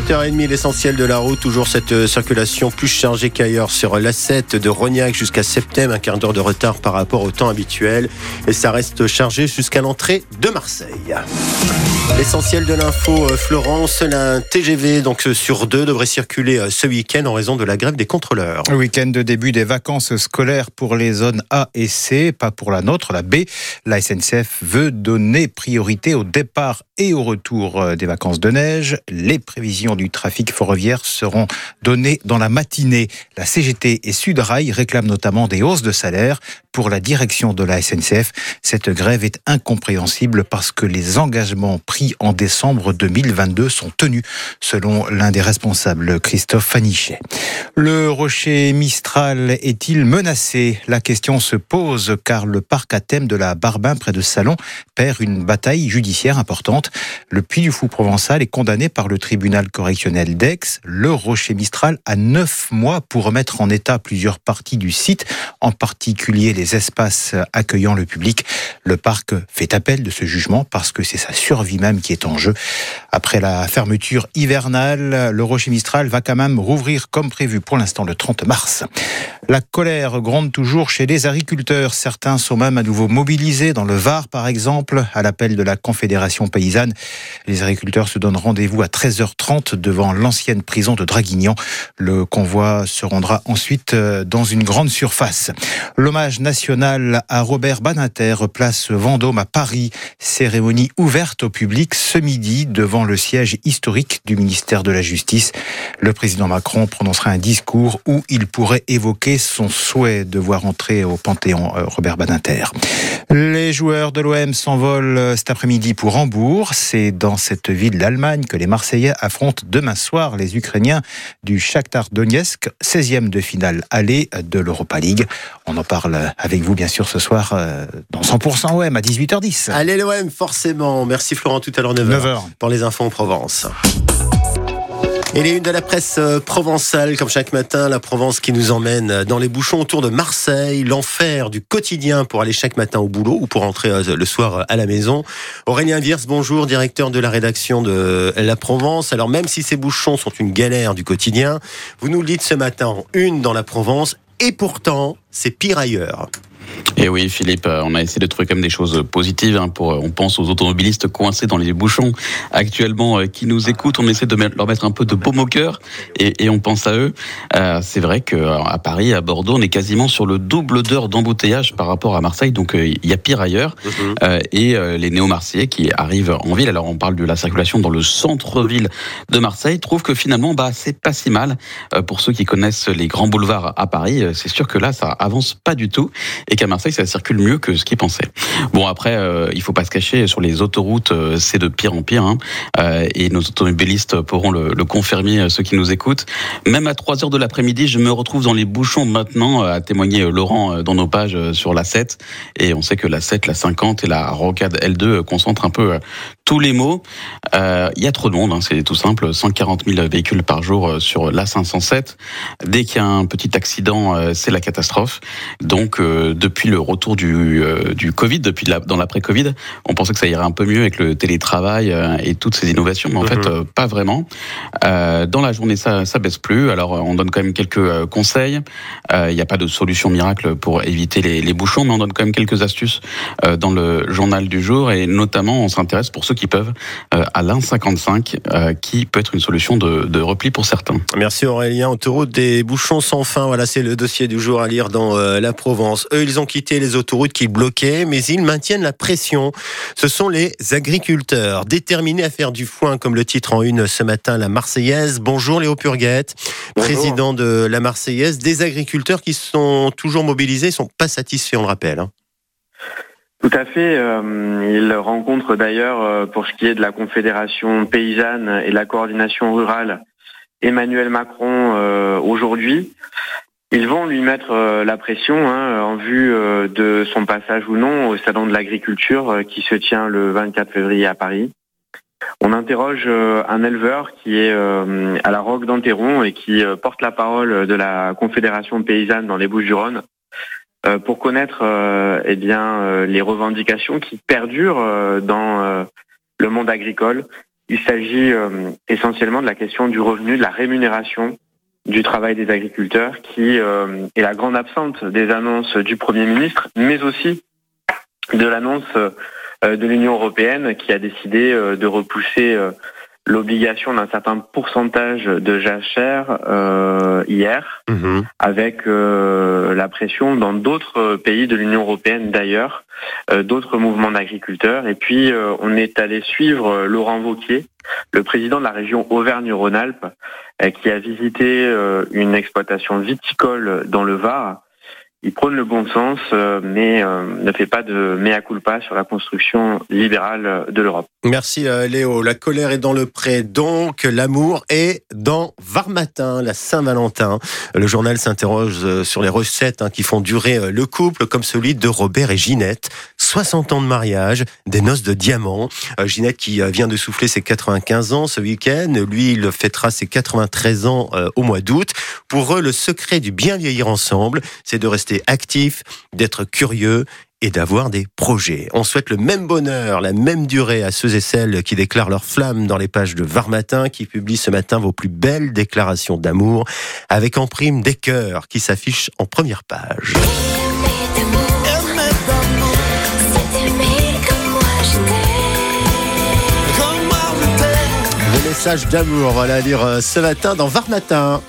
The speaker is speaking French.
8h30, l'essentiel de la route, toujours cette euh, circulation plus chargée qu'ailleurs sur l'A7 de Rognac jusqu'à Septem, un quart d'heure de retard par rapport au temps habituel. Et ça reste chargé jusqu'à l'entrée de Marseille. L'essentiel de l'info, euh, Florence, un TGV donc euh, sur deux devrait circuler ce week-end en raison de la grève des contrôleurs. Week-end de début des vacances scolaires pour les zones A et C, pas pour la nôtre, la B. La SNCF veut donner priorité au départ et au retour des vacances de neige. Les prévisions du trafic ferroviaire seront données dans la matinée. La CGT et Sudrail réclament notamment des hausses de salaire pour la direction de la SNCF. Cette grève est incompréhensible parce que les engagements pris en décembre 2022 sont tenus, selon l'un des responsables, Christophe Fanichet. Le rocher Mistral est-il menacé? La question se pose car le parc à thème de la Barbin près de Salon perd une bataille judiciaire importante. Le Puy du Fou provençal est condamné par le tribunal correctionnel d'Aix. Le rocher Mistral a neuf mois pour remettre en état plusieurs parties du site, en particulier les espaces accueillant le public. Le parc fait appel de ce jugement parce que c'est sa survie même qui est en jeu. Après la fermeture hivernale, le rocher Mistral va quand même rouvrir comme prévu pour l'instant le 30 mars. La colère gronde toujours chez les agriculteurs. Certains sont même à nouveau mobilisés dans le Var, par exemple, à l'appel de la Confédération paysanne. Les agriculteurs se donnent rendez-vous à 13h30 devant l'ancienne prison de Draguignan. Le convoi se rendra ensuite euh, dans une grande surface. L'hommage national à Robert Banater, place Vendôme à Paris. Cérémonie ouverte au public ce midi devant le siège historique du ministère de la Justice. Le président Macron prononcera un discours où il pourrait évoquer son souhait de voir entrer au Panthéon euh, Robert Badinter. Les joueurs de l'OM s'envolent euh, cet après-midi pour Hambourg. C'est dans cette ville d'Allemagne que les Marseillais affrontent demain soir les Ukrainiens du Shakhtar Donetsk, 16e de finale aller de l'Europa League. On en parle avec vous bien sûr ce soir euh, dans 100% OM à 18h10. Allez l'OM forcément. Merci Florent tout à l'heure 9h, 9h. pour les infos en Provence. Et les une de la presse euh, provençale, comme chaque matin, la Provence qui nous emmène dans les bouchons autour de Marseille, l'enfer du quotidien pour aller chaque matin au boulot ou pour rentrer euh, le soir à la maison. Aurélien Viers, bonjour, directeur de la rédaction de La Provence. Alors même si ces bouchons sont une galère du quotidien, vous nous le dites ce matin, une dans la Provence, et pourtant c'est pire ailleurs. Et oui, Philippe, euh, on a essayé de trouver comme des choses positives. Hein, pour, euh, on pense aux automobilistes coincés dans les bouchons actuellement euh, qui nous écoutent. On essaie de leur mettre un peu de baume au cœur et, et on pense à eux. Euh, c'est vrai qu'à Paris, à Bordeaux, on est quasiment sur le double d'heures d'embouteillage par rapport à Marseille. Donc il y a pire ailleurs. Mhm. euh, et les néo-marseillais qui arrivent en ville, alors on parle de la circulation dans le centre-ville de Marseille, trouvent que finalement, bah, c'est pas si mal. pour ceux qui connaissent les grands boulevards à Paris, c'est sûr que là, ça avance pas du tout. Et qu'à Marseille, ça circule mieux que ce qu'ils pensaient. Bon, après, euh, il faut pas se cacher, sur les autoroutes, euh, c'est de pire en pire. Hein, euh, et nos automobilistes pourront le, le, confirmer, ceux qui nous écoutent. Même à 3 heures de l'après-midi, je me retrouve dans les bouchons maintenant, à témoigner Laurent dans nos pages sur la 7. Et on sait que la 7, la 50 et la rocade L2 concentrent un peu tous les mots. Il y a trop de monde, hein, c'est tout simple. 140 000 véhicules par jour sur la 507. Dès qu'il y a un petit accident, c'est la catastrophe. Donc, depuis le retour du, euh, du Covid, depuis la, dans l'après-Covid, on pensait que ça irait un peu mieux avec le télétravail euh, et toutes ces innovations, mais en mm -hmm. fait, euh, pas vraiment. Euh, dans la journée, ça, ça baisse plus. Alors, on donne quand même quelques conseils. Il n'y a pas de solution miracle pour éviter les, les, bouchons, mais on donne quand même quelques astuces dans le journal du jour et notamment, on s'intéresse pour ceux qui peuvent à l'1,55 qui peut être une solution de, de, repli pour certains. Merci Aurélien. Autoroute des bouchons sans fin. Voilà, c'est le dossier du jour à lire dans la Provence. Eux, ils ont quitté les autoroutes qu'ils bloquaient, mais ils maintiennent la pression. Ce sont les agriculteurs, déterminés à faire du foin, comme le titre en une ce matin, la Marseillaise. Bonjour Léo Purguette, Bonjour. président de la Marseillaise. Des agriculteurs qui sont toujours mobilisés, ne sont pas satisfaits, on le rappelle. Hein. Tout à fait. Euh, il rencontre d'ailleurs, euh, pour ce qui est de la Confédération paysanne et la coordination rurale, Emmanuel Macron euh, aujourd'hui. Ils vont lui mettre la pression hein, en vue de son passage ou non au salon de l'agriculture qui se tient le 24 février à Paris. On interroge un éleveur qui est à la Roque d'Anteron et qui porte la parole de la Confédération paysanne dans les Bouches-du-Rhône pour connaître eh bien les revendications qui perdurent dans le monde agricole Il s'agit essentiellement de la question du revenu, de la rémunération du travail des agriculteurs, qui est la grande absente des annonces du Premier ministre, mais aussi de l'annonce de l'Union européenne qui a décidé de repousser l'obligation d'un certain pourcentage de jachère euh, hier, mhm. avec euh, la pression dans d'autres pays de l'Union européenne d'ailleurs, euh, d'autres mouvements d'agriculteurs. Et puis on est allé suivre Laurent Vauquier, le président de la région Auvergne-Rhône-Alpes, qui a visité une exploitation viticole dans le Var il prône le bon sens, euh, mais euh, ne fait pas de mea culpa sur la construction libérale de l'Europe. Merci euh, Léo. La colère est dans le pré, donc l'amour est dans Varmatin, la Saint-Valentin. Le journal s'interroge sur les recettes hein, qui font durer le couple, comme celui de Robert et Ginette. 60 ans de mariage, des noces de diamants. Ginette qui vient de souffler ses 95 ans ce week-end. Lui, il fêtera ses 93 ans au mois d'août. Pour eux, le secret du bien vieillir ensemble, c'est de rester actif, d'être curieux et d'avoir des projets. On souhaite le même bonheur, la même durée à ceux et celles qui déclarent leur flamme dans les pages de Var Matin, qui publie ce matin vos plus belles déclarations d'amour, avec en prime des cœurs qui s'affichent en première page. Message d'amour, va lire euh, ce matin dans Var Matin.